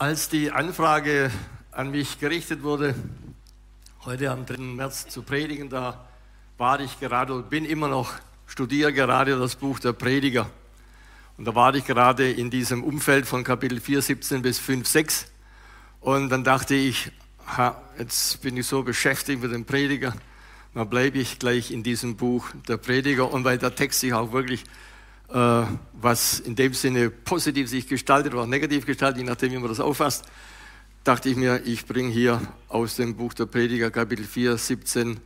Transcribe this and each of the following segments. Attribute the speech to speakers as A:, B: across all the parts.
A: Als die Anfrage an mich gerichtet wurde, heute am 3. März zu predigen, da war ich gerade und bin immer noch, studiere gerade das Buch der Prediger. Und da war ich gerade in diesem Umfeld von Kapitel 4, 17 bis 5, 6. Und dann dachte ich, ha, jetzt bin ich so beschäftigt mit dem Prediger, dann bleibe ich gleich in diesem Buch der Prediger. Und weil der Text sich auch wirklich was in dem Sinne positiv sich gestaltet oder negativ gestaltet, je nachdem, wie man das auffasst, dachte ich mir, ich bringe hier aus dem Buch der Prediger Kapitel 4, 17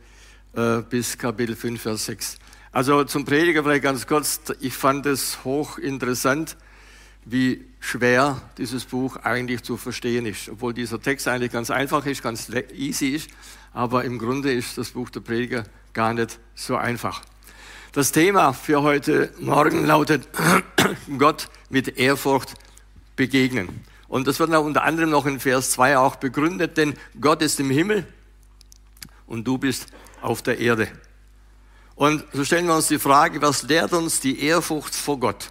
A: äh, bis Kapitel 5, Vers 6. Also zum Prediger vielleicht ganz kurz, ich fand es hochinteressant, wie schwer dieses Buch eigentlich zu verstehen ist. Obwohl dieser Text eigentlich ganz einfach ist, ganz easy ist, aber im Grunde ist das Buch der Prediger gar nicht so einfach. Das Thema für heute Morgen lautet Gott mit Ehrfurcht begegnen. Und das wird unter anderem noch in Vers 2 auch begründet, denn Gott ist im Himmel und du bist auf der Erde. Und so stellen wir uns die Frage, was lehrt uns die Ehrfurcht vor Gott?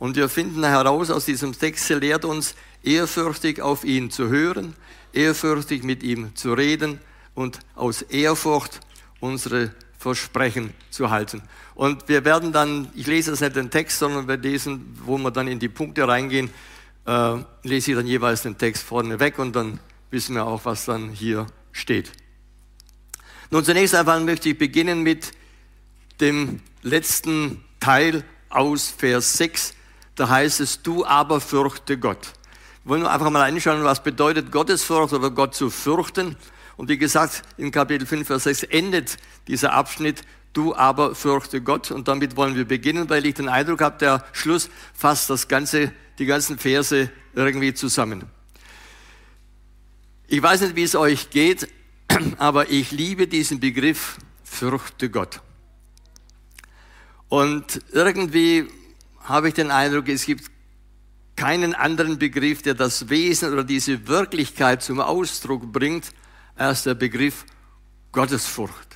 A: Und wir finden heraus aus diesem Text, er lehrt uns, ehrfürchtig auf ihn zu hören, ehrfürchtig mit ihm zu reden und aus Ehrfurcht unsere Versprechen zu halten. Und wir werden dann, ich lese jetzt nicht den Text, sondern wir lesen, wo wir dann in die Punkte reingehen, äh, lese ich dann jeweils den Text vorne weg und dann wissen wir auch, was dann hier steht. Nun, zunächst einmal möchte ich beginnen mit dem letzten Teil aus Vers 6. Da heißt es, du aber fürchte Gott. Wollen wir einfach mal einschauen, was bedeutet Gottesfurcht oder Gott zu fürchten? Und wie gesagt, in Kapitel 5, Vers 6 endet dieser Abschnitt, du aber fürchte Gott. Und damit wollen wir beginnen, weil ich den Eindruck habe, der Schluss fasst das ganze, die ganzen Verse irgendwie zusammen. Ich weiß nicht, wie es euch geht, aber ich liebe diesen Begriff, fürchte Gott. Und irgendwie habe ich den Eindruck, es gibt keinen anderen Begriff, der das Wesen oder diese Wirklichkeit zum Ausdruck bringt, als der Begriff Gottesfurcht.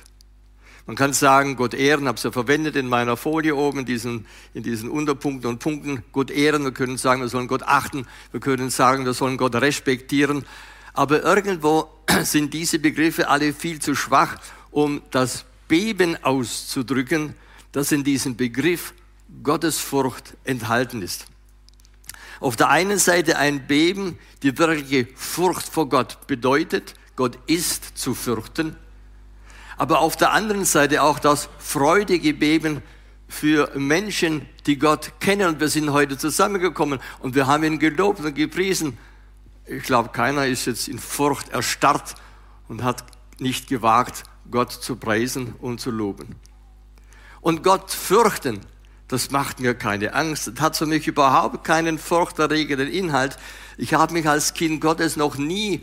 A: Man kann sagen, Gott ehren, habe es ja verwendet in meiner Folie oben, in diesen, in diesen Unterpunkten und Punkten. Gott ehren, wir können sagen, wir sollen Gott achten, wir können sagen, wir sollen Gott respektieren. Aber irgendwo sind diese Begriffe alle viel zu schwach, um das Beben auszudrücken, das in diesem Begriff Gottesfurcht enthalten ist. Auf der einen Seite ein Beben, die wirkliche Furcht vor Gott bedeutet, Gott ist zu fürchten, aber auf der anderen Seite auch das freudige Beben für Menschen, die Gott kennen. Und wir sind heute zusammengekommen und wir haben ihn gelobt und gepriesen. Ich glaube, keiner ist jetzt in Furcht erstarrt und hat nicht gewagt, Gott zu preisen und zu loben. Und Gott fürchten, das macht mir keine Angst. Das hat für mich überhaupt keinen furchterregenden Inhalt. Ich habe mich als Kind Gottes noch nie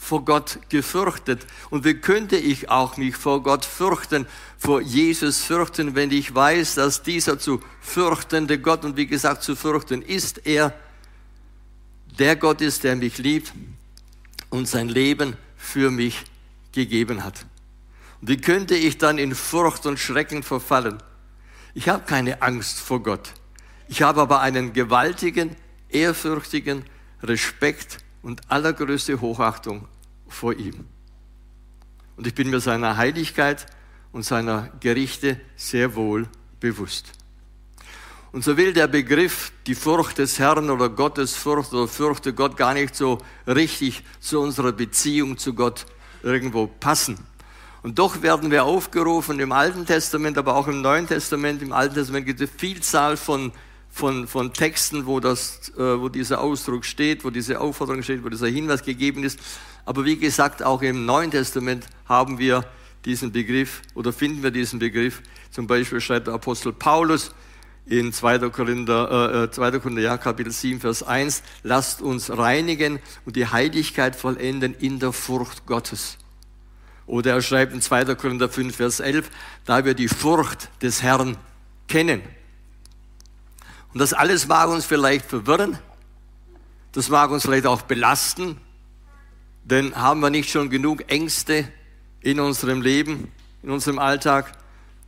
A: vor Gott gefürchtet. Und wie könnte ich auch mich vor Gott fürchten, vor Jesus fürchten, wenn ich weiß, dass dieser zu fürchtende Gott und wie gesagt zu fürchten ist er, der Gott ist, der mich liebt und sein Leben für mich gegeben hat. Und wie könnte ich dann in Furcht und Schrecken verfallen? Ich habe keine Angst vor Gott. Ich habe aber einen gewaltigen, ehrfürchtigen Respekt und allergrößte Hochachtung vor ihm. Und ich bin mir seiner Heiligkeit und seiner Gerichte sehr wohl bewusst. Und so will der Begriff die Furcht des Herrn oder Gottes Furcht oder fürchte Gott gar nicht so richtig zu unserer Beziehung zu Gott irgendwo passen. Und doch werden wir aufgerufen im Alten Testament, aber auch im Neuen Testament. Im Alten Testament gibt es Vielzahl von von, von Texten, wo, das, äh, wo dieser Ausdruck steht, wo diese Aufforderung steht, wo dieser Hinweis gegeben ist. Aber wie gesagt, auch im Neuen Testament haben wir diesen Begriff oder finden wir diesen Begriff. Zum Beispiel schreibt der Apostel Paulus in 2. Korinther, äh, 2. Äh, Korinther ja, Kapitel 7, Vers 1, lasst uns reinigen und die Heiligkeit vollenden in der Furcht Gottes. Oder er schreibt in 2. Korinther 5, Vers 11, da wir die Furcht des Herrn kennen. Und das alles mag uns vielleicht verwirren, das mag uns vielleicht auch belasten, denn haben wir nicht schon genug Ängste in unserem Leben, in unserem Alltag?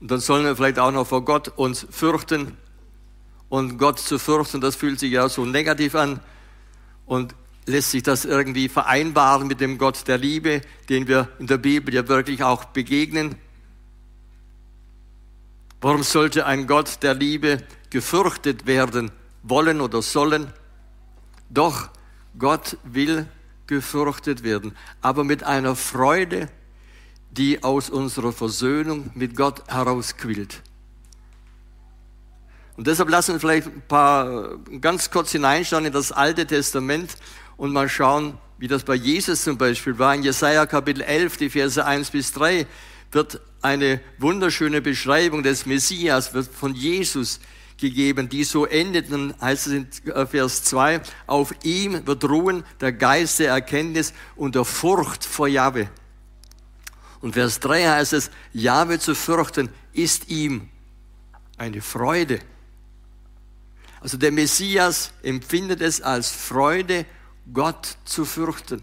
A: Und dann sollen wir vielleicht auch noch vor Gott uns fürchten. Und Gott zu fürchten, das fühlt sich ja so negativ an. Und lässt sich das irgendwie vereinbaren mit dem Gott der Liebe, den wir in der Bibel ja wirklich auch begegnen? Warum sollte ein Gott der Liebe gefürchtet werden wollen oder sollen? Doch Gott will gefürchtet werden, aber mit einer Freude, die aus unserer Versöhnung mit Gott herausquillt. Und deshalb lassen wir vielleicht ein paar ganz kurz hineinschauen in das Alte Testament und mal schauen, wie das bei Jesus zum Beispiel war. In Jesaja Kapitel 11, die Verse 1 bis 3, wird eine wunderschöne Beschreibung des Messias, wird von Jesus gegeben, die so endet, dann heißt es in Vers 2, auf ihm wird ruhen der Geist der Erkenntnis und der Furcht vor Jahwe. Und Vers 3 heißt es, Jahwe zu fürchten ist ihm eine Freude. Also der Messias empfindet es als Freude, Gott zu fürchten.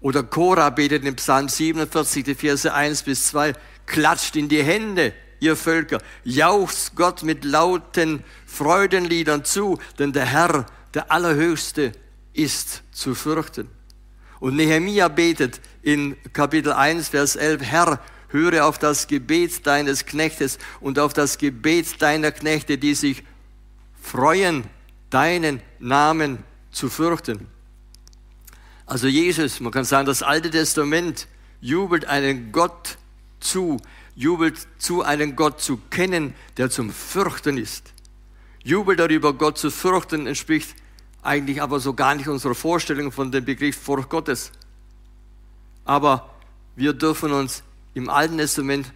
A: Oder Korah betet in Psalm 47, die Verse 1 bis 2, klatscht in die Hände, ihr Völker, jauchzt Gott mit lauten Freudenliedern zu, denn der Herr, der Allerhöchste, ist zu fürchten. Und Nehemia betet in Kapitel 1, Vers 11, Herr, höre auf das Gebet deines Knechtes und auf das Gebet deiner Knechte, die sich freuen, deinen Namen zu fürchten. Also Jesus, man kann sagen, das Alte Testament jubelt einen Gott zu, jubelt zu, einen Gott zu kennen, der zum Fürchten ist. Jubel darüber, Gott zu fürchten, entspricht eigentlich aber so gar nicht unserer Vorstellung von dem Begriff Furcht Gottes. Aber wir dürfen uns im Alten Testament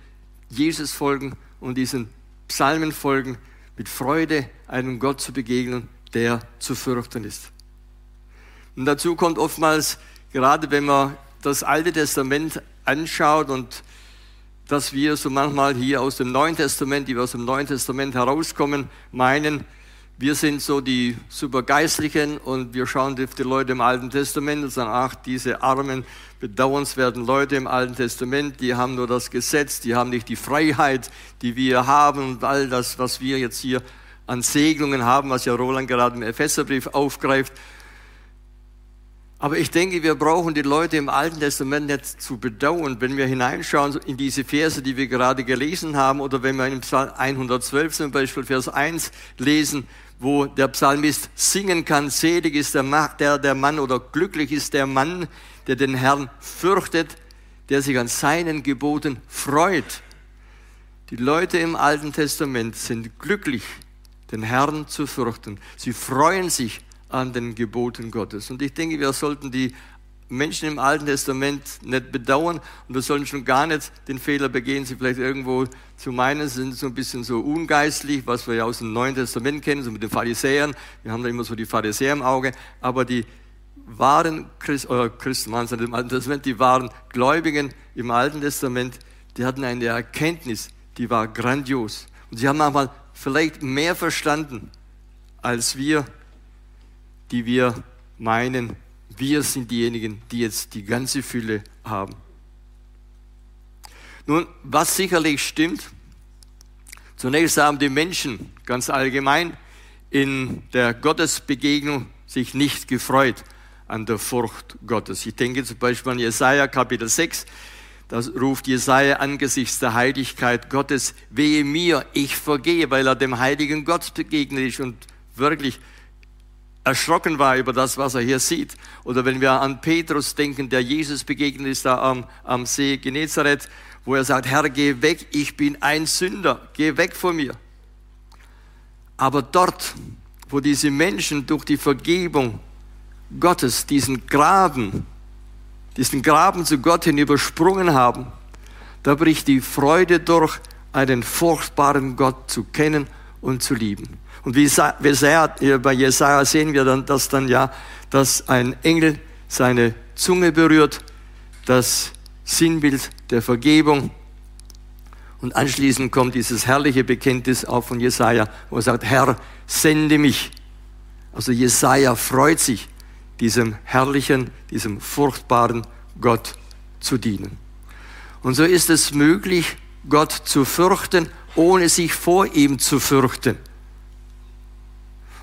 A: Jesus folgen und diesen Psalmen folgen, mit Freude einem Gott zu begegnen, der zu fürchten ist. Und dazu kommt oftmals, gerade wenn man das Alte Testament anschaut und dass wir so manchmal hier aus dem Neuen Testament, die wir aus dem Neuen Testament herauskommen, meinen, wir sind so die supergeistlichen und wir schauen auf die Leute im Alten Testament und sagen, ach, diese armen, bedauernswerten Leute im Alten Testament, die haben nur das Gesetz, die haben nicht die Freiheit, die wir haben und all das, was wir jetzt hier an Segnungen haben, was ja Roland gerade im Epheserbrief aufgreift. Aber ich denke, wir brauchen die Leute im Alten Testament nicht zu bedauern, wenn wir hineinschauen in diese Verse, die wir gerade gelesen haben, oder wenn wir in Psalm 112 zum Beispiel Vers 1 lesen, wo der Psalmist singen kann, selig ist der, der, der Mann oder glücklich ist der Mann, der den Herrn fürchtet, der sich an seinen Geboten freut. Die Leute im Alten Testament sind glücklich, den Herrn zu fürchten. Sie freuen sich an den Geboten Gottes. Und ich denke, wir sollten die Menschen im Alten Testament nicht bedauern und wir sollen schon gar nicht den Fehler begehen, sie vielleicht irgendwo zu meinen, sie sind so ein bisschen so ungeistlich, was wir ja aus dem Neuen Testament kennen, so mit den Pharisäern. Wir haben da immer so die Pharisäer im Auge, aber die wahren Christ, oder Christen waren es im Alten Testament, die waren Gläubigen im Alten Testament, die hatten eine Erkenntnis, die war grandios. Und sie haben manchmal vielleicht mehr verstanden als wir die wir meinen, wir sind diejenigen, die jetzt die ganze Fülle haben. Nun, was sicherlich stimmt, zunächst haben die Menschen ganz allgemein in der Gottesbegegnung sich nicht gefreut an der Furcht Gottes. Ich denke zum Beispiel an Jesaja Kapitel 6. Da ruft Jesaja angesichts der Heiligkeit Gottes, wehe mir, ich vergehe, weil er dem heiligen Gott begegnet ist und wirklich erschrocken war über das, was er hier sieht. Oder wenn wir an Petrus denken, der Jesus begegnet ist da am, am See Genezareth, wo er sagt, Herr, geh weg, ich bin ein Sünder, geh weg von mir. Aber dort, wo diese Menschen durch die Vergebung Gottes diesen Graben, diesen Graben zu Gott hin übersprungen haben, da bricht die Freude durch, einen furchtbaren Gott zu kennen und zu lieben. Und wie sehr, bei Jesaja sehen wir dann, dass dann ja, dass ein Engel seine Zunge berührt, das Sinnbild der Vergebung. Und anschließend kommt dieses herrliche Bekenntnis auch von Jesaja, wo er sagt, Herr, sende mich. Also Jesaja freut sich, diesem herrlichen, diesem furchtbaren Gott zu dienen. Und so ist es möglich, Gott zu fürchten, ohne sich vor ihm zu fürchten.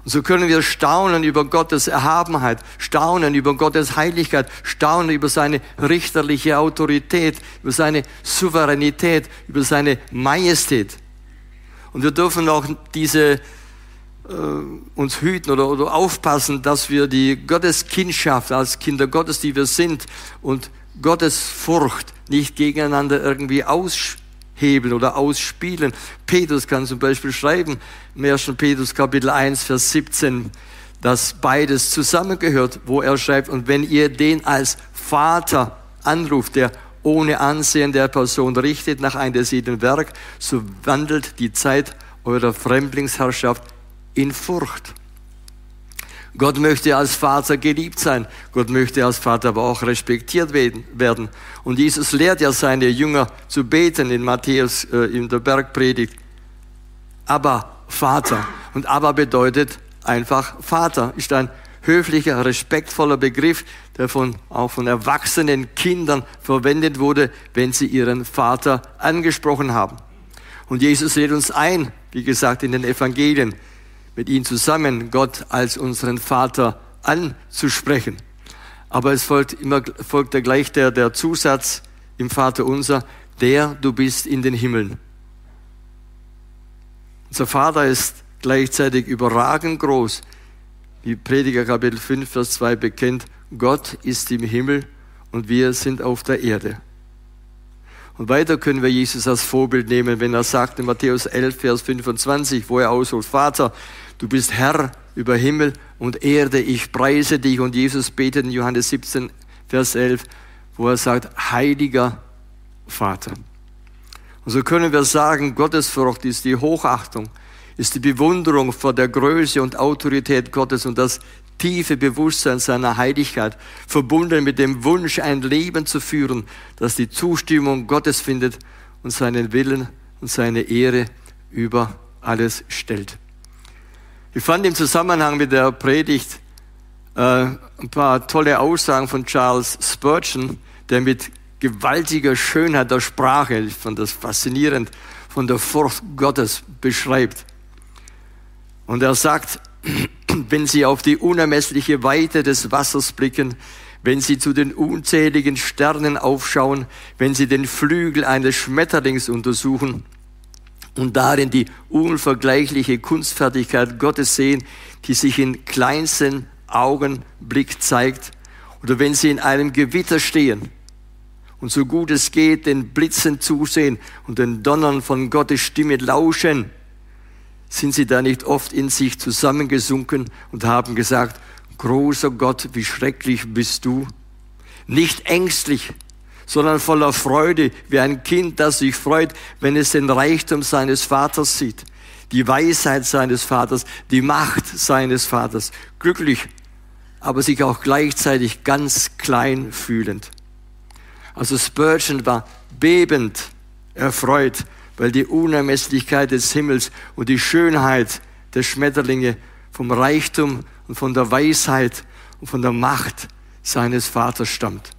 A: Und so können wir staunen über Gottes Erhabenheit, staunen über Gottes Heiligkeit, staunen über seine richterliche Autorität, über seine Souveränität, über seine Majestät. Und wir dürfen auch diese äh, uns hüten oder, oder aufpassen, dass wir die Gotteskindschaft als Kinder Gottes, die wir sind, und Gottes Furcht nicht gegeneinander irgendwie aushebeln oder ausspielen. Petrus kann zum Beispiel schreiben, im 1. Petrus Kapitel 1, Vers 17, dass beides zusammengehört, wo er schreibt, und wenn ihr den als Vater anruft, der ohne Ansehen der Person richtet nach einem desselben Werk, so wandelt die Zeit eurer Fremdlingsherrschaft in Furcht. Gott möchte als Vater geliebt sein. Gott möchte als Vater aber auch respektiert werden. Und Jesus lehrt ja seine Jünger zu beten in Matthäus äh, in der Bergpredigt. Aber Vater. Und aber bedeutet einfach Vater. Ist ein höflicher, respektvoller Begriff, der von, auch von erwachsenen Kindern verwendet wurde, wenn sie ihren Vater angesprochen haben. Und Jesus lädt uns ein, wie gesagt, in den Evangelien, mit ihm zusammen Gott als unseren Vater anzusprechen. Aber es folgt immer folgt der gleich der, der Zusatz im Vater unser, der du bist in den Himmeln. Unser Vater ist gleichzeitig überragend groß, wie Prediger Kapitel 5, Vers 2 bekennt, Gott ist im Himmel und wir sind auf der Erde. Und weiter können wir Jesus als Vorbild nehmen, wenn er sagt in Matthäus 11, Vers 25, wo er ausholt, Vater, du bist Herr über Himmel und Erde, ich preise dich. Und Jesus betet in Johannes 17, Vers 11, wo er sagt, heiliger Vater. Und so können wir sagen, Gottesfurcht ist die Hochachtung, ist die Bewunderung vor der Größe und Autorität Gottes und das tiefe Bewusstsein seiner Heiligkeit, verbunden mit dem Wunsch, ein Leben zu führen, das die Zustimmung Gottes findet und seinen Willen und seine Ehre über alles stellt. Ich fand im Zusammenhang mit der Predigt äh, ein paar tolle Aussagen von Charles Spurgeon, der mit gewaltiger Schönheit der Sprache, ich fand das faszinierend, von der Furcht Gottes beschreibt. Und er sagt, wenn Sie auf die unermessliche Weite des Wassers blicken, wenn Sie zu den unzähligen Sternen aufschauen, wenn Sie den Flügel eines Schmetterlings untersuchen und darin die unvergleichliche Kunstfertigkeit Gottes sehen, die sich in kleinsten Augenblick zeigt, oder wenn Sie in einem Gewitter stehen und so gut es geht den Blitzen zusehen und den Donnern von Gottes Stimme lauschen, sind sie da nicht oft in sich zusammengesunken und haben gesagt, großer Gott, wie schrecklich bist du? Nicht ängstlich, sondern voller Freude, wie ein Kind, das sich freut, wenn es den Reichtum seines Vaters sieht, die Weisheit seines Vaters, die Macht seines Vaters. Glücklich, aber sich auch gleichzeitig ganz klein fühlend. Also Spurgeon war bebend erfreut weil die Unermesslichkeit des Himmels und die Schönheit der Schmetterlinge vom Reichtum und von der Weisheit und von der Macht seines Vaters stammt.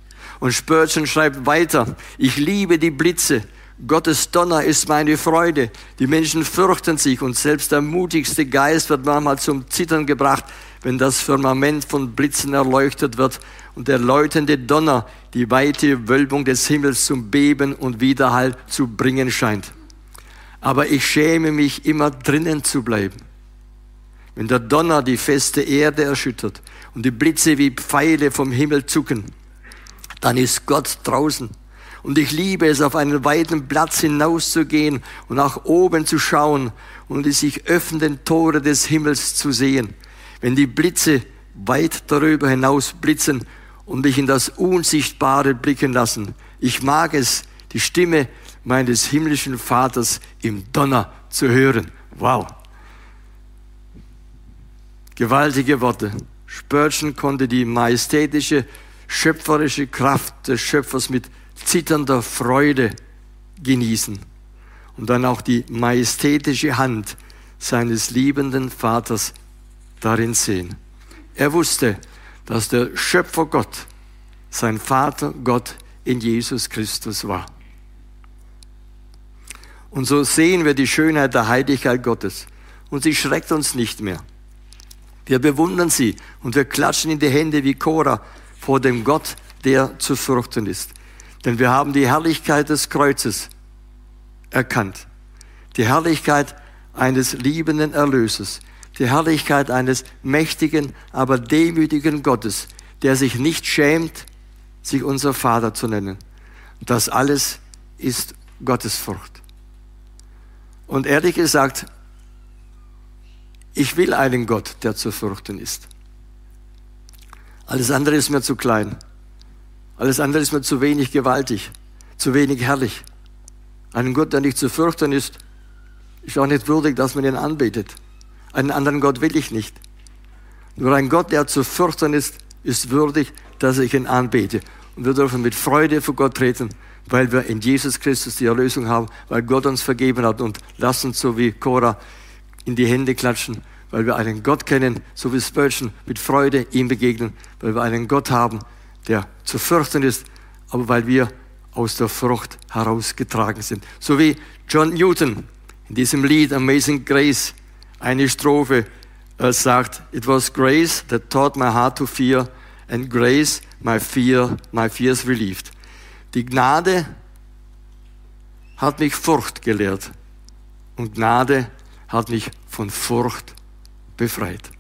A: Und Spurgeon schreibt weiter, ich liebe die Blitze, Gottes Donner ist meine Freude. Die Menschen fürchten sich und selbst der mutigste Geist wird manchmal zum Zittern gebracht, wenn das Firmament von Blitzen erleuchtet wird und der läutende Donner die weite Wölbung des Himmels zum Beben und Widerhall zu bringen scheint aber ich schäme mich immer drinnen zu bleiben. Wenn der Donner die feste Erde erschüttert und die Blitze wie Pfeile vom Himmel zucken, dann ist Gott draußen. Und ich liebe es, auf einen weiten Platz hinauszugehen und nach oben zu schauen und die sich öffnenden Tore des Himmels zu sehen. Wenn die Blitze weit darüber hinaus blitzen und mich in das Unsichtbare blicken lassen. Ich mag es, die Stimme meines himmlischen Vaters im Donner zu hören. Wow. Gewaltige Worte. Spurgeon konnte die majestätische, schöpferische Kraft des Schöpfers mit zitternder Freude genießen und dann auch die majestätische Hand seines liebenden Vaters darin sehen. Er wusste, dass der Schöpfer Gott, sein Vater Gott in Jesus Christus war. Und so sehen wir die Schönheit der Heiligkeit Gottes. Und sie schreckt uns nicht mehr. Wir bewundern sie und wir klatschen in die Hände wie Cora vor dem Gott, der zu fürchten ist. Denn wir haben die Herrlichkeit des Kreuzes erkannt. Die Herrlichkeit eines liebenden Erlösers. Die Herrlichkeit eines mächtigen, aber demütigen Gottes, der sich nicht schämt, sich unser Vater zu nennen. Das alles ist Gottesfurcht. Und ehrlich gesagt, ich will einen Gott, der zu fürchten ist. Alles andere ist mir zu klein. Alles andere ist mir zu wenig gewaltig, zu wenig herrlich. Einen Gott, der nicht zu fürchten ist, ist auch nicht würdig, dass man ihn anbetet. Einen anderen Gott will ich nicht. Nur ein Gott, der zu fürchten ist, ist würdig, dass ich ihn anbete. Und wir dürfen mit Freude vor Gott treten, weil wir in Jesus Christus die Erlösung haben, weil Gott uns vergeben hat. Und lasst uns so wie Cora in die Hände klatschen, weil wir einen Gott kennen, so wie Spurgeon, mit Freude ihm begegnen, weil wir einen Gott haben, der zu fürchten ist, aber weil wir aus der Frucht herausgetragen sind. So wie John Newton in diesem Lied Amazing Grace eine Strophe äh, sagt, It was grace that taught my heart to fear and grace my fear, my fears relieved. Die Gnade hat mich Furcht gelehrt und Gnade hat mich von Furcht befreit.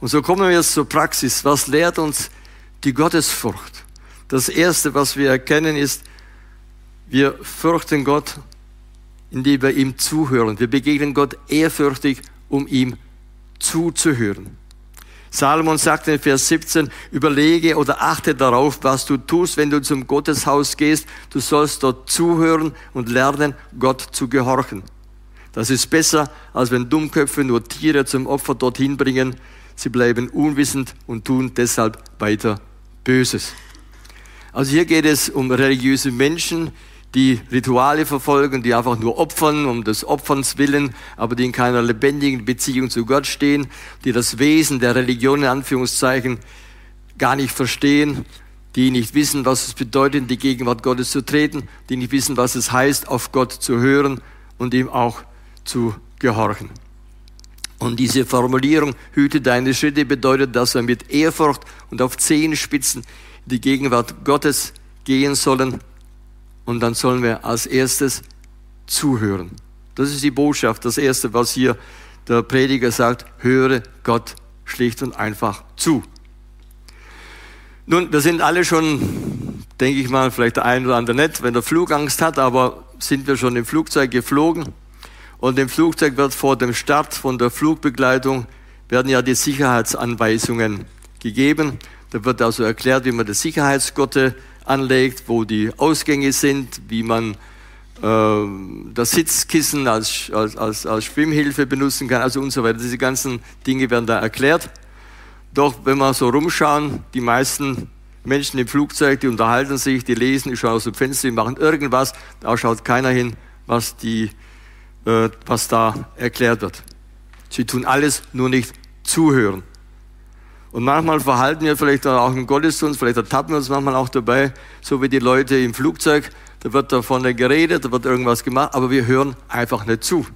A: Und so kommen wir jetzt zur Praxis. Was lehrt uns die Gottesfurcht? Das Erste, was wir erkennen, ist, wir fürchten Gott, indem wir ihm zuhören. Wir begegnen Gott ehrfürchtig, um ihm zuzuhören. Salomon sagt in Vers 17, überlege oder achte darauf, was du tust, wenn du zum Gotteshaus gehst. Du sollst dort zuhören und lernen, Gott zu gehorchen. Das ist besser, als wenn Dummköpfe nur Tiere zum Opfer dorthin bringen. Sie bleiben unwissend und tun deshalb weiter Böses. Also hier geht es um religiöse Menschen, die Rituale verfolgen, die einfach nur opfern, um des Opferns willen, aber die in keiner lebendigen Beziehung zu Gott stehen, die das Wesen der Religion in Anführungszeichen gar nicht verstehen, die nicht wissen, was es bedeutet, in die Gegenwart Gottes zu treten, die nicht wissen, was es heißt, auf Gott zu hören und ihm auch zu gehorchen. Und diese Formulierung, hüte deine Schritte, bedeutet, dass wir mit Ehrfurcht und auf Zehenspitzen in die Gegenwart Gottes gehen sollen. Und dann sollen wir als erstes zuhören. Das ist die Botschaft, das Erste, was hier der Prediger sagt, höre Gott schlicht und einfach zu. Nun, wir sind alle schon, denke ich mal, vielleicht der ein oder andere nicht, wenn er Flugangst hat, aber sind wir schon im Flugzeug geflogen? Und im Flugzeug wird vor dem Start von der Flugbegleitung werden ja die Sicherheitsanweisungen gegeben. Da wird also erklärt, wie man das Sicherheitsgurte anlegt, wo die Ausgänge sind, wie man äh, das Sitzkissen als, als, als, als Schwimmhilfe benutzen kann, also und so weiter. Diese ganzen Dinge werden da erklärt. Doch wenn wir so rumschauen, die meisten Menschen im Flugzeug, die unterhalten sich, die lesen, die schauen aus dem Fenster, die machen irgendwas, da schaut keiner hin, was die äh, was da erklärt wird. Sie tun alles, nur nicht zuhören. Und manchmal verhalten wir vielleicht auch im Gottesdienst, vielleicht ertappen wir uns manchmal auch dabei, so wie die Leute im Flugzeug, da wird da vorne geredet, da wird irgendwas gemacht, aber wir hören einfach nicht zu.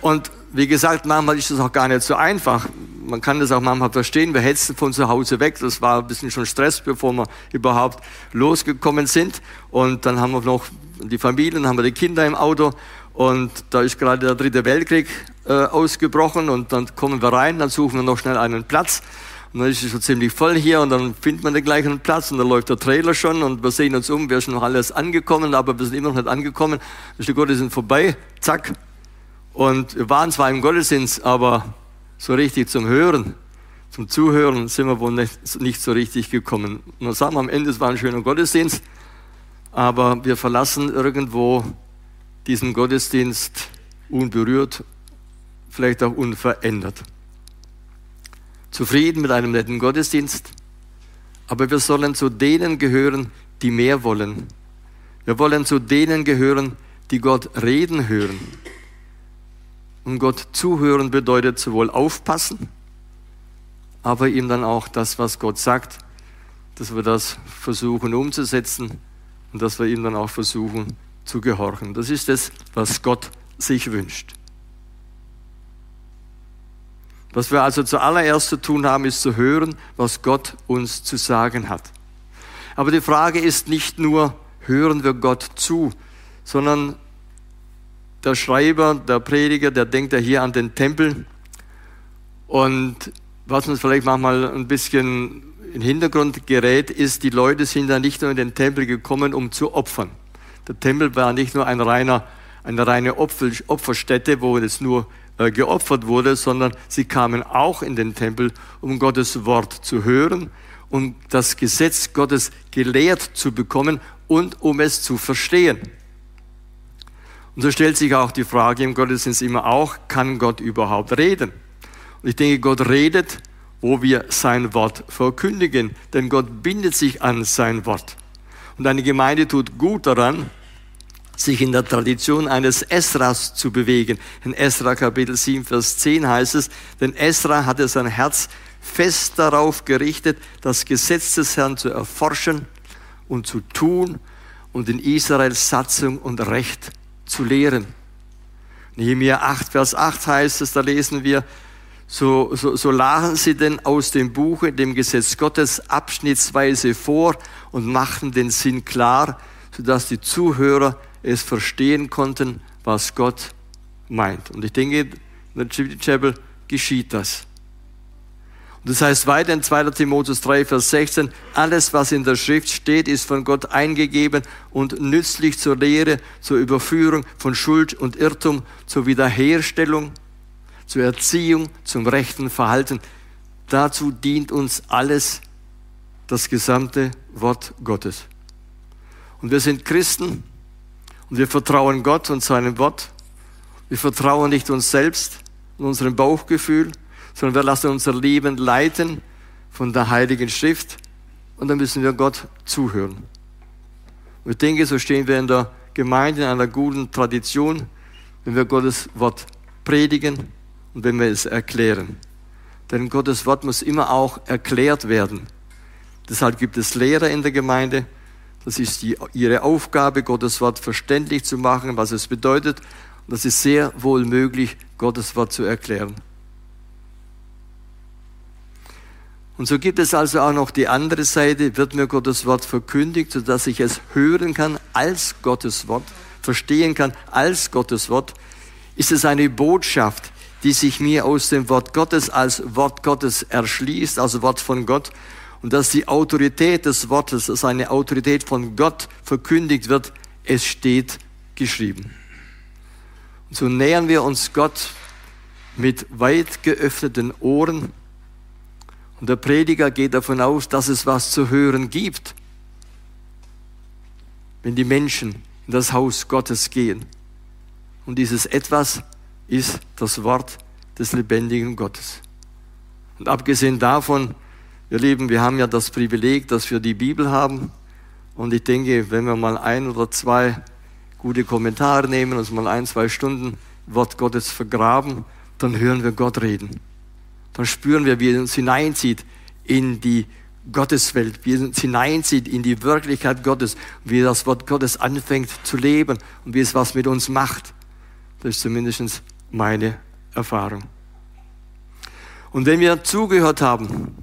A: Und wie gesagt, manchmal ist das auch gar nicht so einfach. Man kann das auch manchmal verstehen. Wir hetzen von zu Hause weg. Das war ein bisschen schon Stress, bevor wir überhaupt losgekommen sind. Und dann haben wir noch die Familien, haben wir die Kinder im Auto. Und da ist gerade der dritte Weltkrieg äh, ausgebrochen. Und dann kommen wir rein, dann suchen wir noch schnell einen Platz. Und dann ist es schon ziemlich voll hier und dann findet man den gleichen Platz und dann läuft der Trailer schon und wir sehen uns um, wir sind noch alles angekommen, aber wir sind immer noch nicht angekommen. Die Gottesdienst vorbei, zack, und wir waren zwar im Gottesdienst, aber so richtig zum Hören, zum Zuhören sind wir wohl nicht, nicht so richtig gekommen. Sagen wir am Ende, es war ein schöner Gottesdienst, aber wir verlassen irgendwo diesen Gottesdienst unberührt, vielleicht auch unverändert. Zufrieden mit einem netten Gottesdienst, aber wir sollen zu denen gehören, die mehr wollen. Wir wollen zu denen gehören, die Gott reden hören und Gott zuhören bedeutet sowohl aufpassen, aber ihm dann auch das, was Gott sagt, dass wir das versuchen umzusetzen und dass wir ihm dann auch versuchen zu gehorchen. Das ist es, was Gott sich wünscht. Was wir also zuallererst zu tun haben, ist zu hören, was Gott uns zu sagen hat. Aber die Frage ist nicht nur, hören wir Gott zu, sondern der Schreiber, der Prediger, der denkt ja hier an den Tempel. Und was uns vielleicht manchmal ein bisschen in den Hintergrund gerät, ist, die Leute sind da nicht nur in den Tempel gekommen, um zu opfern. Der Tempel war nicht nur ein reiner, eine reine Opferstätte, wo es nur äh, geopfert wurde, sondern sie kamen auch in den Tempel, um Gottes Wort zu hören, um das Gesetz Gottes gelehrt zu bekommen und um es zu verstehen. Und so stellt sich auch die Frage im Gottesdienst immer auch, kann Gott überhaupt reden? Und ich denke, Gott redet, wo wir sein Wort verkündigen, denn Gott bindet sich an sein Wort. Und eine Gemeinde tut gut daran, sich in der Tradition eines Esras zu bewegen. In Esra Kapitel 7, Vers 10 heißt es, denn Esra hatte sein Herz fest darauf gerichtet, das Gesetz des Herrn zu erforschen und zu tun und in Israels Satzung und Recht zu lehren. Nehemiah 8, Vers 8 heißt es, da lesen wir, so, so, so lagen sie denn aus dem Buche, dem Gesetz Gottes, abschnittsweise vor und machten den Sinn klar, sodass die Zuhörer es verstehen konnten, was Gott meint. Und ich denke, in der Chapel geschieht das. Das heißt weiter in 2. Timotheus 3, Vers 16, alles, was in der Schrift steht, ist von Gott eingegeben und nützlich zur Lehre, zur Überführung von Schuld und Irrtum, zur Wiederherstellung, zur Erziehung, zum rechten Verhalten. Dazu dient uns alles, das gesamte Wort Gottes. Und wir sind Christen und wir vertrauen Gott und seinem Wort. Wir vertrauen nicht uns selbst und unserem Bauchgefühl, sondern wir lassen unser Leben leiten von der Heiligen Schrift und dann müssen wir Gott zuhören. Und ich denke, so stehen wir in der Gemeinde in einer guten Tradition, wenn wir Gottes Wort predigen und wenn wir es erklären. Denn Gottes Wort muss immer auch erklärt werden. Deshalb gibt es Lehrer in der Gemeinde, das ist die, ihre Aufgabe, Gottes Wort verständlich zu machen, was es bedeutet. Und das ist sehr wohl möglich, Gottes Wort zu erklären. Und so gibt es also auch noch die andere Seite, wird mir Gottes Wort verkündigt, sodass ich es hören kann als Gottes Wort, verstehen kann als Gottes Wort. Ist es eine Botschaft, die sich mir aus dem Wort Gottes als Wort Gottes erschließt, also Wort von Gott, und dass die Autorität des Wortes, dass eine Autorität von Gott verkündigt wird, es steht geschrieben. Und so nähern wir uns Gott mit weit geöffneten Ohren. Und der Prediger geht davon aus, dass es was zu hören gibt, wenn die Menschen in das Haus Gottes gehen. Und dieses etwas ist das Wort des lebendigen Gottes. Und abgesehen davon, Ihr Lieben, wir haben ja das Privileg, dass wir die Bibel haben. Und ich denke, wenn wir mal ein oder zwei gute Kommentare nehmen, uns mal ein, zwei Stunden Wort Gottes vergraben, dann hören wir Gott reden. Dann spüren wir, wie er uns hineinzieht in die Gotteswelt, wie er uns hineinzieht in die Wirklichkeit Gottes, wie das Wort Gottes anfängt zu leben und wie es was mit uns macht. Das ist zumindest meine Erfahrung. Und wenn wir zugehört haben,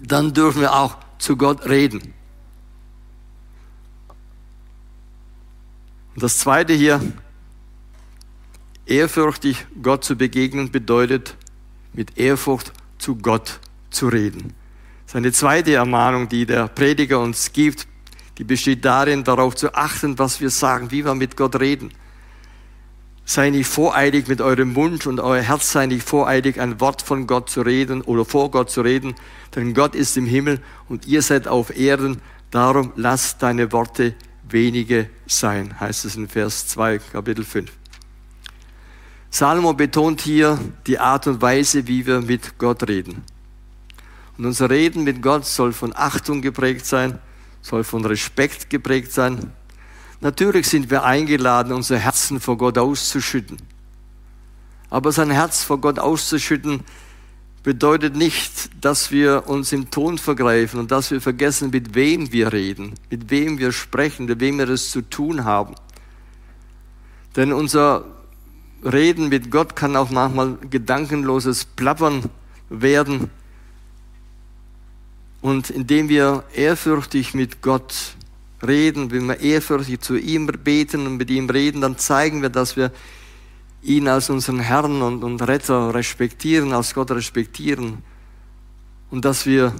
A: dann dürfen wir auch zu Gott reden. Und das zweite hier, ehrfürchtig Gott zu begegnen, bedeutet mit Ehrfurcht zu Gott zu reden. Das ist eine zweite Ermahnung, die der Prediger uns gibt, die besteht darin, darauf zu achten, was wir sagen, wie wir mit Gott reden. Sei nicht voreilig mit eurem Mund und euer Herz sei nicht voreilig, ein Wort von Gott zu reden oder vor Gott zu reden, denn Gott ist im Himmel und ihr seid auf Erden. Darum lasst deine Worte wenige sein, heißt es in Vers 2, Kapitel 5. Salomo betont hier die Art und Weise, wie wir mit Gott reden. Und unser Reden mit Gott soll von Achtung geprägt sein, soll von Respekt geprägt sein, Natürlich sind wir eingeladen, unser Herzen vor Gott auszuschütten. Aber sein Herz vor Gott auszuschütten bedeutet nicht, dass wir uns im Ton vergreifen und dass wir vergessen, mit wem wir reden, mit wem wir sprechen, mit wem wir es zu tun haben. Denn unser Reden mit Gott kann auch manchmal gedankenloses Plappern werden. Und indem wir ehrfürchtig mit Gott reden, wenn wir ehrfürchtig zu ihm beten und mit ihm reden, dann zeigen wir, dass wir ihn als unseren Herrn und, und Retter respektieren, als Gott respektieren. Und dass wir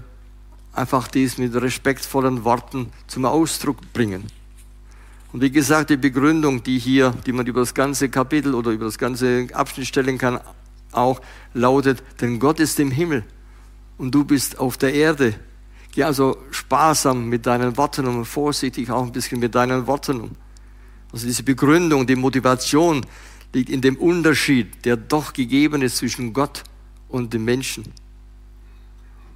A: einfach dies mit respektvollen Worten zum Ausdruck bringen. Und wie gesagt, die Begründung, die hier, die man über das ganze Kapitel oder über das ganze Abschnitt stellen kann, auch lautet, denn Gott ist im Himmel und du bist auf der Erde. Geh also sparsam mit deinen Worten um, vorsichtig auch ein bisschen mit deinen Worten um. Also diese Begründung, die Motivation liegt in dem Unterschied, der doch gegeben ist zwischen Gott und dem Menschen.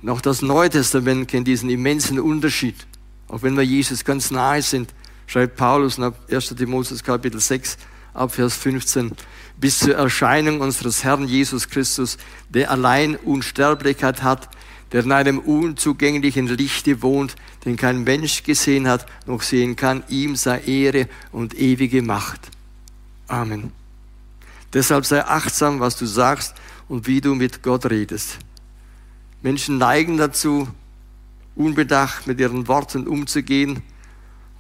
A: Und auch das Neue Testament kennt diesen immensen Unterschied. Auch wenn wir Jesus ganz nahe sind, schreibt Paulus nach 1. Timotheus Kapitel 6 ab Vers 15, bis zur Erscheinung unseres Herrn Jesus Christus, der allein Unsterblichkeit hat, der in einem unzugänglichen Lichte wohnt, den kein Mensch gesehen hat, noch sehen kann, ihm sei Ehre und ewige Macht. Amen. Deshalb sei achtsam, was du sagst und wie du mit Gott redest. Menschen neigen dazu, unbedacht mit ihren Worten umzugehen.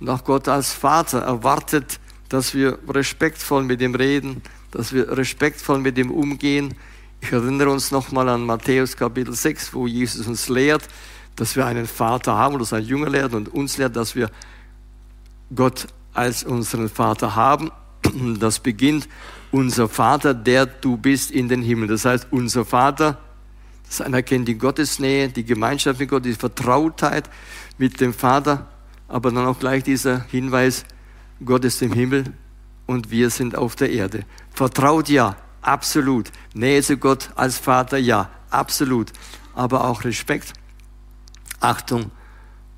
A: Und auch Gott als Vater erwartet, dass wir respektvoll mit ihm reden, dass wir respektvoll mit ihm umgehen. Ich erinnere uns nochmal an Matthäus Kapitel 6, wo Jesus uns lehrt, dass wir einen Vater haben, oder sein Jünger lehrt und uns lehrt, dass wir Gott als unseren Vater haben. Das beginnt, unser Vater, der du bist in den Himmel. Das heißt, unser Vater, das anerkennt die Gottesnähe, die Gemeinschaft mit Gott, die Vertrautheit mit dem Vater, aber dann auch gleich dieser Hinweis, Gott ist im Himmel und wir sind auf der Erde. Vertraut ja, absolut. Nähe zu Gott als Vater, ja, absolut. Aber auch Respekt, Achtung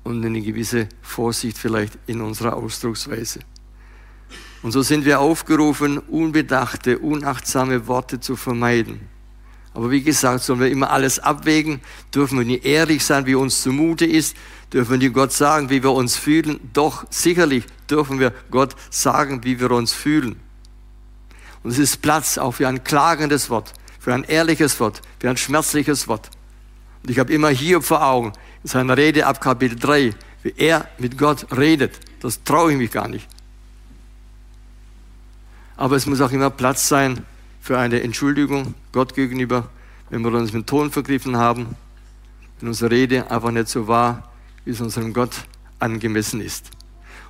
A: und eine gewisse Vorsicht vielleicht in unserer Ausdrucksweise. Und so sind wir aufgerufen, unbedachte, unachtsame Worte zu vermeiden. Aber wie gesagt, sollen wir immer alles abwägen, dürfen wir nicht ehrlich sein, wie uns zumute ist, dürfen wir nicht Gott sagen, wie wir uns fühlen. Doch sicherlich dürfen wir Gott sagen, wie wir uns fühlen. Und es ist Platz auch für ein klagendes Wort, für ein ehrliches Wort, für ein schmerzliches Wort. Und ich habe immer hier vor Augen, in seiner Rede ab Kapitel 3, wie er mit Gott redet. Das traue ich mich gar nicht. Aber es muss auch immer Platz sein für eine Entschuldigung Gott gegenüber, wenn wir uns mit Ton vergriffen haben, wenn unsere Rede einfach nicht so war, wie es unserem Gott angemessen ist.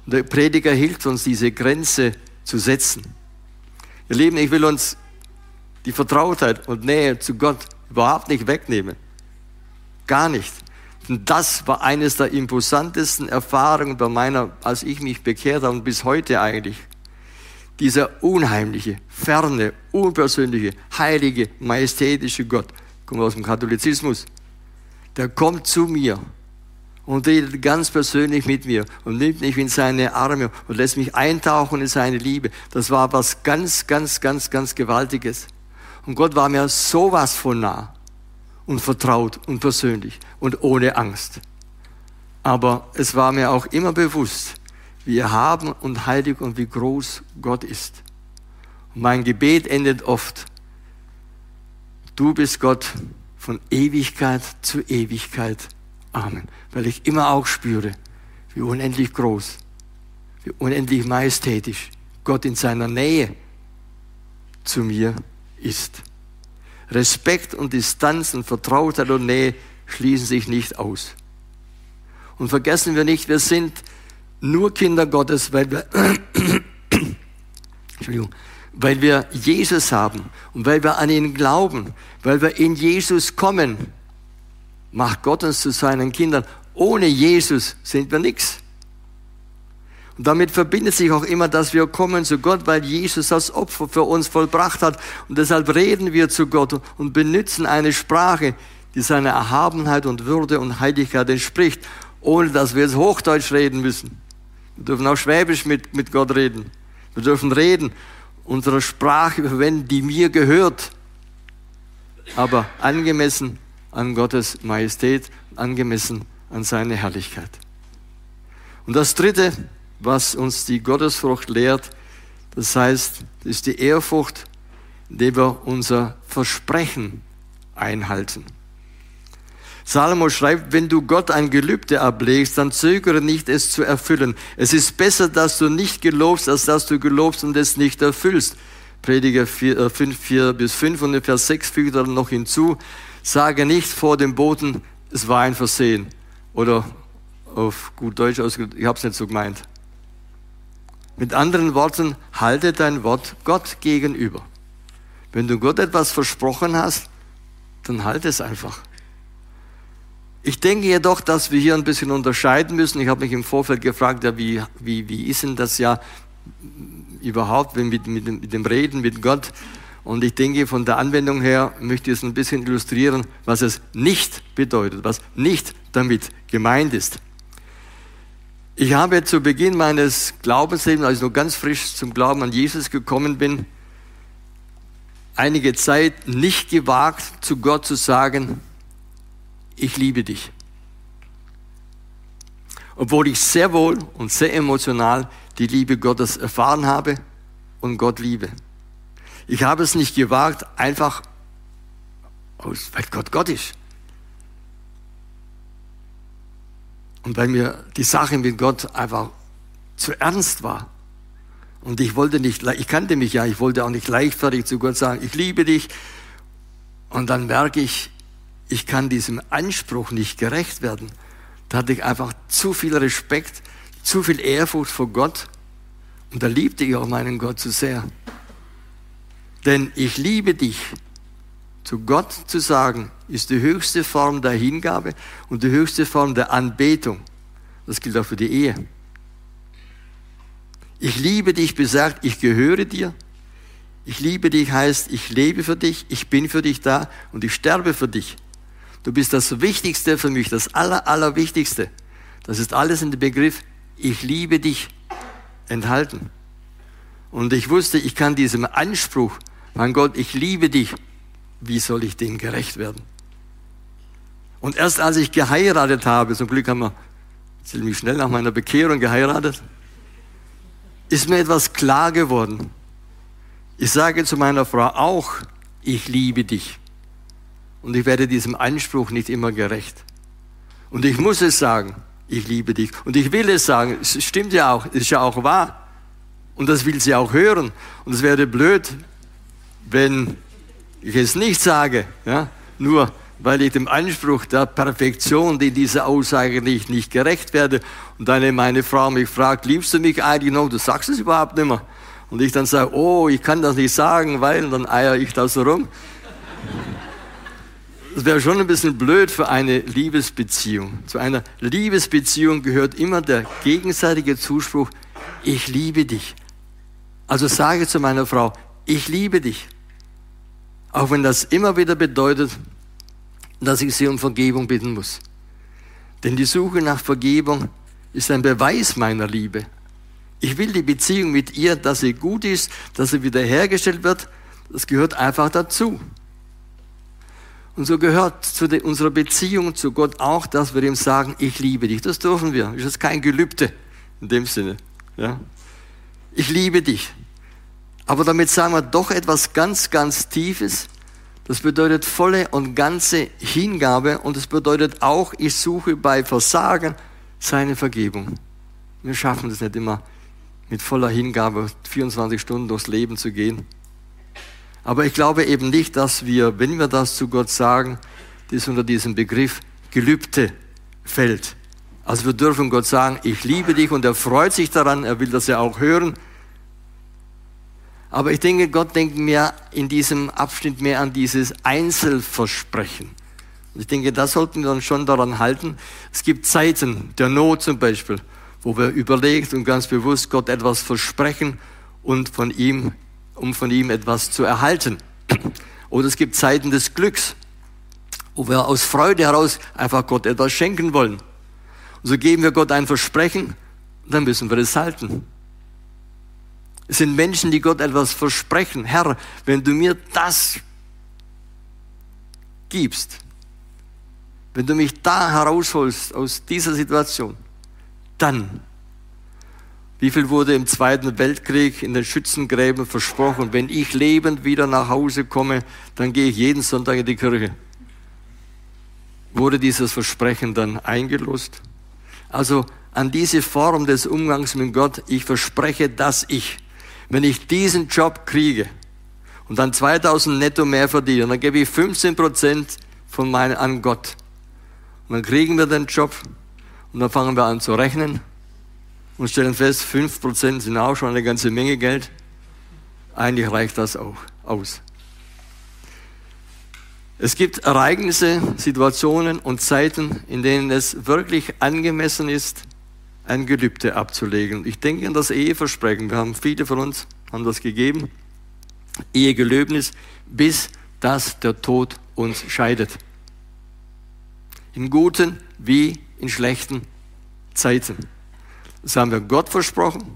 A: Und der Prediger hilft uns, diese Grenze zu setzen. Ihr Lieben, ich will uns die Vertrautheit und Nähe zu Gott überhaupt nicht wegnehmen. Gar nicht. Und das war eines der imposantesten Erfahrungen bei meiner, als ich mich bekehrt habe und bis heute eigentlich dieser unheimliche, ferne, unpersönliche, heilige, majestätische Gott, kommt aus dem Katholizismus, der kommt zu mir und redet ganz persönlich mit mir und nimmt mich in seine Arme und lässt mich eintauchen in seine Liebe. Das war was ganz, ganz, ganz, ganz Gewaltiges. Und Gott war mir sowas von nah und vertraut und persönlich und ohne Angst. Aber es war mir auch immer bewusst, wie erhaben und heilig und wie groß Gott ist. Und mein Gebet endet oft, du bist Gott von Ewigkeit zu Ewigkeit. Amen. Weil ich immer auch spüre, wie unendlich groß, wie unendlich majestätisch Gott in seiner Nähe zu mir ist. Respekt und Distanz und Vertrautheit und Nähe schließen sich nicht aus. Und vergessen wir nicht, wir sind nur Kinder Gottes, weil wir, Entschuldigung, weil wir Jesus haben und weil wir an ihn glauben, weil wir in Jesus kommen, macht Gott uns zu seinen Kindern. Ohne Jesus sind wir nichts. Und damit verbindet sich auch immer, dass wir kommen zu Gott, weil Jesus das Opfer für uns vollbracht hat. Und deshalb reden wir zu Gott und benutzen eine Sprache, die seiner Erhabenheit und Würde und Heiligkeit entspricht, ohne dass wir jetzt Hochdeutsch reden müssen. Wir dürfen auch Schwäbisch mit, mit Gott reden. Wir dürfen reden, unsere Sprache verwenden, die mir gehört, aber angemessen an Gottes Majestät, angemessen an seine Herrlichkeit. Und das Dritte, was uns die Gottesfurcht lehrt, das heißt, ist die Ehrfurcht indem wir unser Versprechen einhalten. Salomo schreibt, wenn du Gott ein Gelübde ablegst, dann zögere nicht, es zu erfüllen. Es ist besser, dass du nicht gelobst, als dass du gelobst und es nicht erfüllst. Prediger 4, 5, 4 bis 5 und in Vers 6 fügt er noch hinzu, sage nicht vor dem Boten, es war ein Versehen. Oder auf gut Deutsch ausgedrückt, ich habe es nicht so gemeint. Mit anderen Worten, halte dein Wort Gott gegenüber. Wenn du Gott etwas versprochen hast, dann halte es einfach. Ich denke jedoch, dass wir hier ein bisschen unterscheiden müssen. Ich habe mich im Vorfeld gefragt, ja, wie, wie, wie ist denn das ja überhaupt mit, mit, mit dem Reden mit Gott? Und ich denke, von der Anwendung her möchte ich es ein bisschen illustrieren, was es nicht bedeutet, was nicht damit gemeint ist. Ich habe zu Beginn meines Glaubenslebens, als ich noch ganz frisch zum Glauben an Jesus gekommen bin, einige Zeit nicht gewagt, zu Gott zu sagen, ich liebe dich. Obwohl ich sehr wohl und sehr emotional die Liebe Gottes erfahren habe und Gott liebe. Ich habe es nicht gewagt, einfach aus, weil Gott Gott ist. Und weil mir die Sache mit Gott einfach zu ernst war. Und ich wollte nicht, ich kannte mich ja, ich wollte auch nicht leichtfertig zu Gott sagen, ich liebe dich. Und dann merke ich, ich kann diesem Anspruch nicht gerecht werden. Da hatte ich einfach zu viel Respekt, zu viel Ehrfurcht vor Gott. Und da liebte ich auch meinen Gott zu sehr. Denn ich liebe dich. Zu Gott zu sagen, ist die höchste Form der Hingabe und die höchste Form der Anbetung. Das gilt auch für die Ehe. Ich liebe dich besagt, ich gehöre dir. Ich liebe dich heißt, ich lebe für dich, ich bin für dich da und ich sterbe für dich. Du bist das Wichtigste für mich, das Aller, Allerwichtigste. Das ist alles in dem Begriff, ich liebe dich enthalten. Und ich wusste, ich kann diesem Anspruch, mein Gott, ich liebe dich, wie soll ich dem gerecht werden? Und erst als ich geheiratet habe, zum Glück haben wir ziemlich schnell nach meiner Bekehrung geheiratet, ist mir etwas klar geworden. Ich sage zu meiner Frau auch, ich liebe dich. Und ich werde diesem Anspruch nicht immer gerecht. Und ich muss es sagen, ich liebe dich. Und ich will es sagen, es stimmt ja auch, es ist ja auch wahr. Und das will sie auch hören. Und es wäre blöd, wenn ich es nicht sage, ja? nur weil ich dem Anspruch der Perfektion, die dieser Aussage nicht, nicht gerecht werde. Und dann meine Frau mich fragt, liebst du mich eigentlich noch? Du sagst es überhaupt nicht mehr. Und ich dann sage, oh, ich kann das nicht sagen, weil, und dann eier ich da so rum. Das wäre schon ein bisschen blöd für eine Liebesbeziehung. Zu einer Liebesbeziehung gehört immer der gegenseitige Zuspruch, ich liebe dich. Also sage zu meiner Frau, ich liebe dich. Auch wenn das immer wieder bedeutet, dass ich sie um Vergebung bitten muss. Denn die Suche nach Vergebung ist ein Beweis meiner Liebe. Ich will die Beziehung mit ihr, dass sie gut ist, dass sie wiederhergestellt wird. Das gehört einfach dazu. Und so gehört zu unserer Beziehung zu Gott auch, dass wir ihm sagen, ich liebe dich. Das dürfen wir. Das ist kein Gelübde in dem Sinne. Ja? Ich liebe dich. Aber damit sagen wir doch etwas ganz, ganz Tiefes. Das bedeutet volle und ganze Hingabe und es bedeutet auch, ich suche bei Versagen seine Vergebung. Wir schaffen es nicht immer mit voller Hingabe 24 Stunden durchs Leben zu gehen. Aber ich glaube eben nicht, dass wir, wenn wir das zu Gott sagen, das unter diesem Begriff Gelübde fällt. Also wir dürfen Gott sagen, ich liebe dich und er freut sich daran, er will das ja auch hören. Aber ich denke, Gott denkt mehr in diesem Abschnitt mehr an dieses Einzelversprechen. Und ich denke, da sollten wir dann schon daran halten. Es gibt Zeiten der Not zum Beispiel, wo wir überlegt und ganz bewusst Gott etwas versprechen und von ihm um von ihm etwas zu erhalten. Oder es gibt Zeiten des Glücks, wo wir aus Freude heraus einfach Gott etwas schenken wollen. Und so geben wir Gott ein Versprechen, dann müssen wir es halten. Es sind Menschen, die Gott etwas versprechen. Herr, wenn du mir das gibst, wenn du mich da herausholst aus dieser Situation, dann. Wie viel wurde im Zweiten Weltkrieg in den Schützengräben versprochen? Wenn ich lebend wieder nach Hause komme, dann gehe ich jeden Sonntag in die Kirche. Wurde dieses Versprechen dann eingelöst? Also an diese Form des Umgangs mit Gott, ich verspreche, dass ich, wenn ich diesen Job kriege und dann 2000 netto mehr verdiene, dann gebe ich 15 Prozent von meinen an Gott. Und dann kriegen wir den Job und dann fangen wir an zu rechnen und stellen fest, 5% sind auch schon eine ganze Menge Geld. Eigentlich reicht das auch aus. Es gibt Ereignisse, Situationen und Zeiten, in denen es wirklich angemessen ist, ein Gelübde abzulegen. Ich denke an das Eheversprechen. Wir haben viele von uns haben das gegeben. Ehegelöbnis, bis dass der Tod uns scheidet. In guten wie in schlechten Zeiten. Das haben wir Gott versprochen,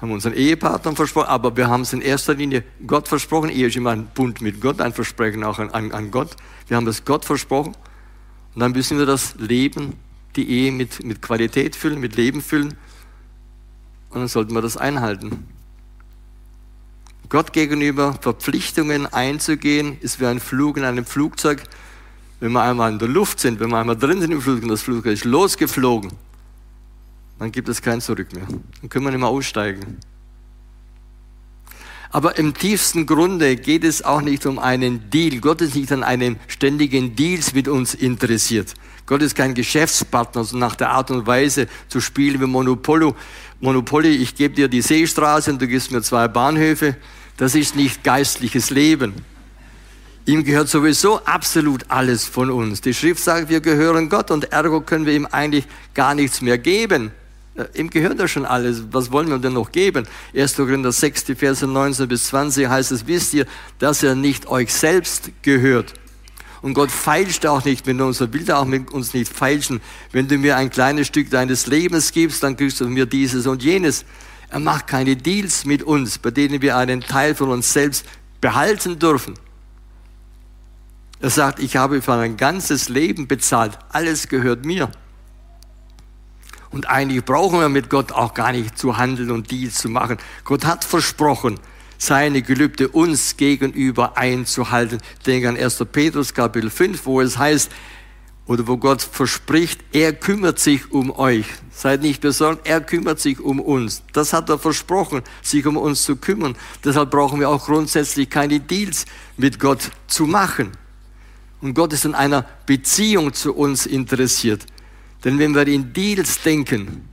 A: haben unseren Ehepartnern versprochen, aber wir haben es in erster Linie Gott versprochen. Ehe ist immer ein Bund mit Gott, ein Versprechen auch an, an Gott. Wir haben es Gott versprochen und dann müssen wir das Leben, die Ehe mit, mit Qualität füllen, mit Leben füllen und dann sollten wir das einhalten. Gott gegenüber Verpflichtungen einzugehen, ist wie ein Flug in einem Flugzeug. Wenn wir einmal in der Luft sind, wenn wir einmal drin sind im Flugzeug und das Flugzeug ist losgeflogen, dann gibt es kein Zurück mehr. Dann können wir nicht mehr aussteigen. Aber im tiefsten Grunde geht es auch nicht um einen Deal. Gott ist nicht an einem ständigen Deals mit uns interessiert. Gott ist kein Geschäftspartner, so nach der Art und Weise zu spielen wie Monopoly. Monopoly, ich gebe dir die Seestraße und du gibst mir zwei Bahnhöfe. Das ist nicht geistliches Leben. Ihm gehört sowieso absolut alles von uns. Die Schrift sagt, wir gehören Gott und ergo können wir ihm eigentlich gar nichts mehr geben. Ihm gehört ja schon alles. Was wollen wir denn noch geben? 1. Korinther 6, die Verse 19 bis 20 heißt es, wisst ihr, dass er nicht euch selbst gehört. Und Gott feilscht auch nicht mit uns, er will auch mit uns nicht feilschen. Wenn du mir ein kleines Stück deines Lebens gibst, dann kriegst du mir dieses und jenes. Er macht keine Deals mit uns, bei denen wir einen Teil von uns selbst behalten dürfen. Er sagt, ich habe für ein ganzes Leben bezahlt. Alles gehört mir. Und eigentlich brauchen wir mit Gott auch gar nicht zu handeln und Deals zu machen. Gott hat versprochen, seine Gelübde uns gegenüber einzuhalten. Denke an 1. Petrus Kapitel 5, wo es heißt, oder wo Gott verspricht, er kümmert sich um euch. Seid nicht besorgt, er kümmert sich um uns. Das hat er versprochen, sich um uns zu kümmern. Deshalb brauchen wir auch grundsätzlich keine Deals mit Gott zu machen. Und Gott ist in einer Beziehung zu uns interessiert. Denn wenn wir in Deals denken,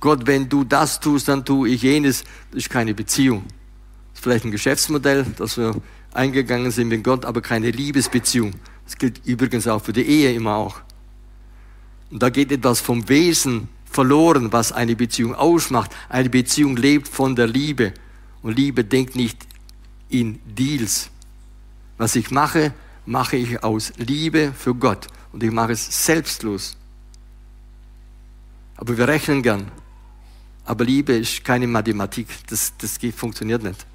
A: Gott, wenn du das tust, dann tue ich jenes, das ist keine Beziehung. Das ist vielleicht ein Geschäftsmodell, das wir eingegangen sind mit Gott, aber keine Liebesbeziehung. Das gilt übrigens auch für die Ehe immer auch. Und da geht etwas vom Wesen verloren, was eine Beziehung ausmacht. Eine Beziehung lebt von der Liebe. Und Liebe denkt nicht in Deals. Was ich mache, mache ich aus Liebe für Gott. Und ich mache es selbstlos. Aber wir rechnen gern. Aber Liebe ist keine Mathematik. Das, das geht, funktioniert nicht.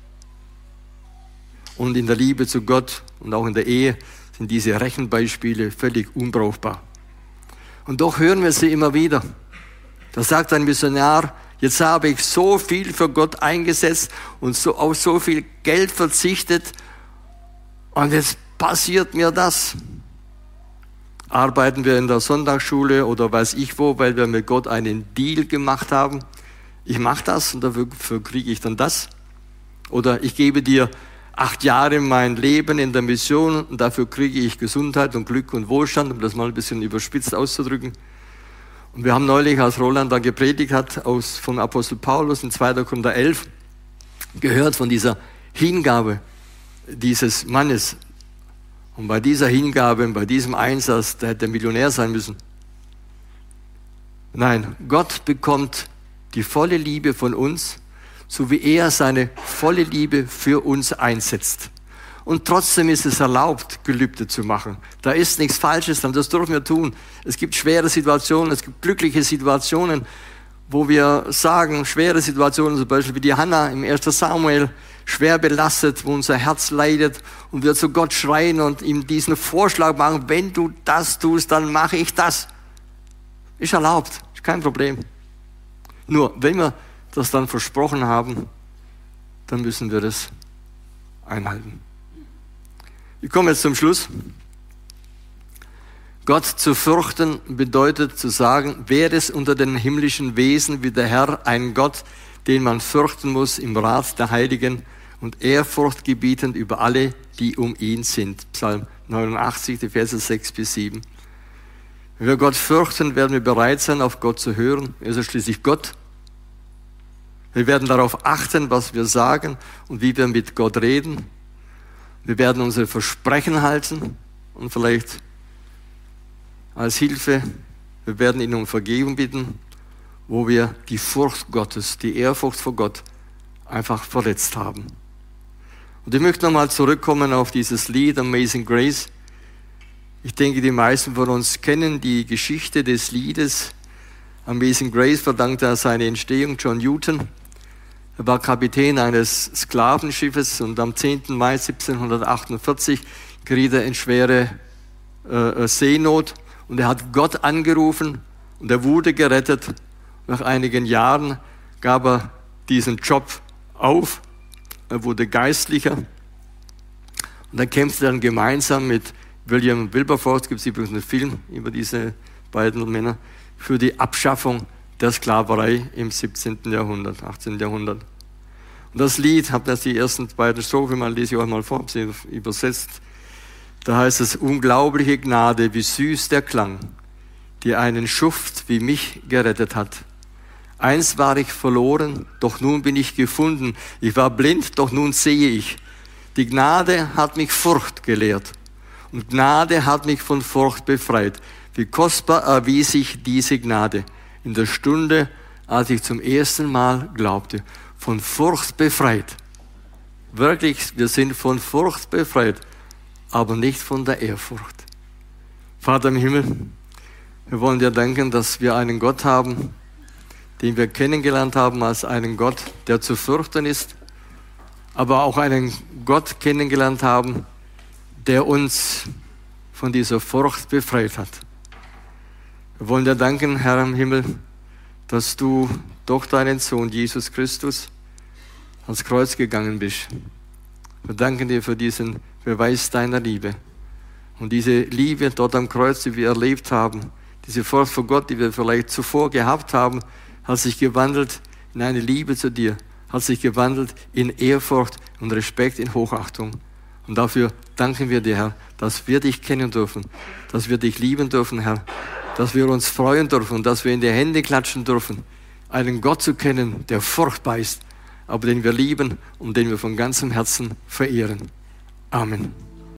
A: Und in der Liebe zu Gott und auch in der Ehe sind diese Rechenbeispiele völlig unbrauchbar. Und doch hören wir sie immer wieder. Da sagt ein Missionar, jetzt habe ich so viel für Gott eingesetzt und so, auf so viel Geld verzichtet und jetzt passiert mir das arbeiten wir in der Sonntagsschule oder weiß ich wo, weil wir mit Gott einen Deal gemacht haben. Ich mache das und dafür, kriege ich dann das. Oder ich gebe dir acht Jahre mein Leben in der Mission und dafür kriege ich Gesundheit und Glück und Wohlstand, um das mal ein bisschen überspitzt auszudrücken. Und wir haben neulich, als Roland da gepredigt hat, aus, vom Apostel Paulus in 2. Korinther 11, gehört von dieser Hingabe dieses Mannes, und bei dieser Hingabe, bei diesem Einsatz, der hätte Millionär sein müssen. Nein, Gott bekommt die volle Liebe von uns, so wie er seine volle Liebe für uns einsetzt. Und trotzdem ist es erlaubt, Gelübde zu machen. Da ist nichts Falsches dran, das dürfen wir tun. Es gibt schwere Situationen, es gibt glückliche Situationen, wo wir sagen, schwere Situationen, zum Beispiel wie die Hannah im 1. Samuel, schwer belastet, wo unser Herz leidet und wir zu Gott schreien und ihm diesen Vorschlag machen, wenn du das tust, dann mache ich das. Ist erlaubt, ist kein Problem. Nur, wenn wir das dann versprochen haben, dann müssen wir das einhalten. Ich komme jetzt zum Schluss. Gott zu fürchten bedeutet zu sagen, wer ist unter den himmlischen Wesen wie der Herr ein Gott, den man fürchten muss im Rat der Heiligen und Ehrfurcht gebietend über alle, die um ihn sind. Psalm 89, die Verse 6 bis 7. Wenn wir Gott fürchten, werden wir bereit sein, auf Gott zu hören. Er ist schließlich Gott. Wir werden darauf achten, was wir sagen und wie wir mit Gott reden. Wir werden unsere Versprechen halten und vielleicht als Hilfe, wir werden ihn um Vergebung bitten, wo wir die Furcht Gottes, die Ehrfurcht vor Gott einfach verletzt haben. Und ich möchte nochmal zurückkommen auf dieses Lied Amazing Grace. Ich denke, die meisten von uns kennen die Geschichte des Liedes. Amazing Grace verdankt er seine Entstehung John Newton. Er war Kapitän eines Sklavenschiffes und am 10. Mai 1748 geriet er in schwere äh, Seenot und er hat Gott angerufen und er wurde gerettet. Nach einigen Jahren gab er diesen Job auf. Er wurde Geistlicher und er kämpfte dann gemeinsam mit William Wilberforce, gibt es übrigens einen Film über diese beiden Männer, für die Abschaffung der Sklaverei im 17. Jahrhundert, 18. Jahrhundert. Und das Lied, habe das die ersten beiden Strophen mal, lese ich euch mal vor, sie übersetzt. Da heißt es, unglaubliche Gnade, wie süß der Klang, die einen Schuft wie mich gerettet hat. Einst war ich verloren, doch nun bin ich gefunden. Ich war blind, doch nun sehe ich. Die Gnade hat mich Furcht gelehrt und Gnade hat mich von Furcht befreit. Wie kostbar erwies ich diese Gnade in der Stunde, als ich zum ersten Mal glaubte. Von Furcht befreit. Wirklich, wir sind von Furcht befreit, aber nicht von der Ehrfurcht. Vater im Himmel, wir wollen dir danken, dass wir einen Gott haben, den wir kennengelernt haben als einen Gott, der zu fürchten ist, aber auch einen Gott kennengelernt haben, der uns von dieser Furcht befreit hat. Wir wollen dir danken, Herr im Himmel, dass du durch deinen Sohn Jesus Christus ans Kreuz gegangen bist. Wir danken dir für diesen Beweis deiner Liebe. Und diese Liebe dort am Kreuz, die wir erlebt haben, diese Furcht vor Gott, die wir vielleicht zuvor gehabt haben, hat sich gewandelt in eine Liebe zu dir, hat sich gewandelt in Ehrfurcht und Respekt, in Hochachtung. Und dafür danken wir dir, Herr, dass wir dich kennen dürfen, dass wir dich lieben dürfen, Herr, dass wir uns freuen dürfen, dass wir in die Hände klatschen dürfen, einen Gott zu kennen, der furchtbar ist, aber den wir lieben und den wir von ganzem Herzen verehren. Amen.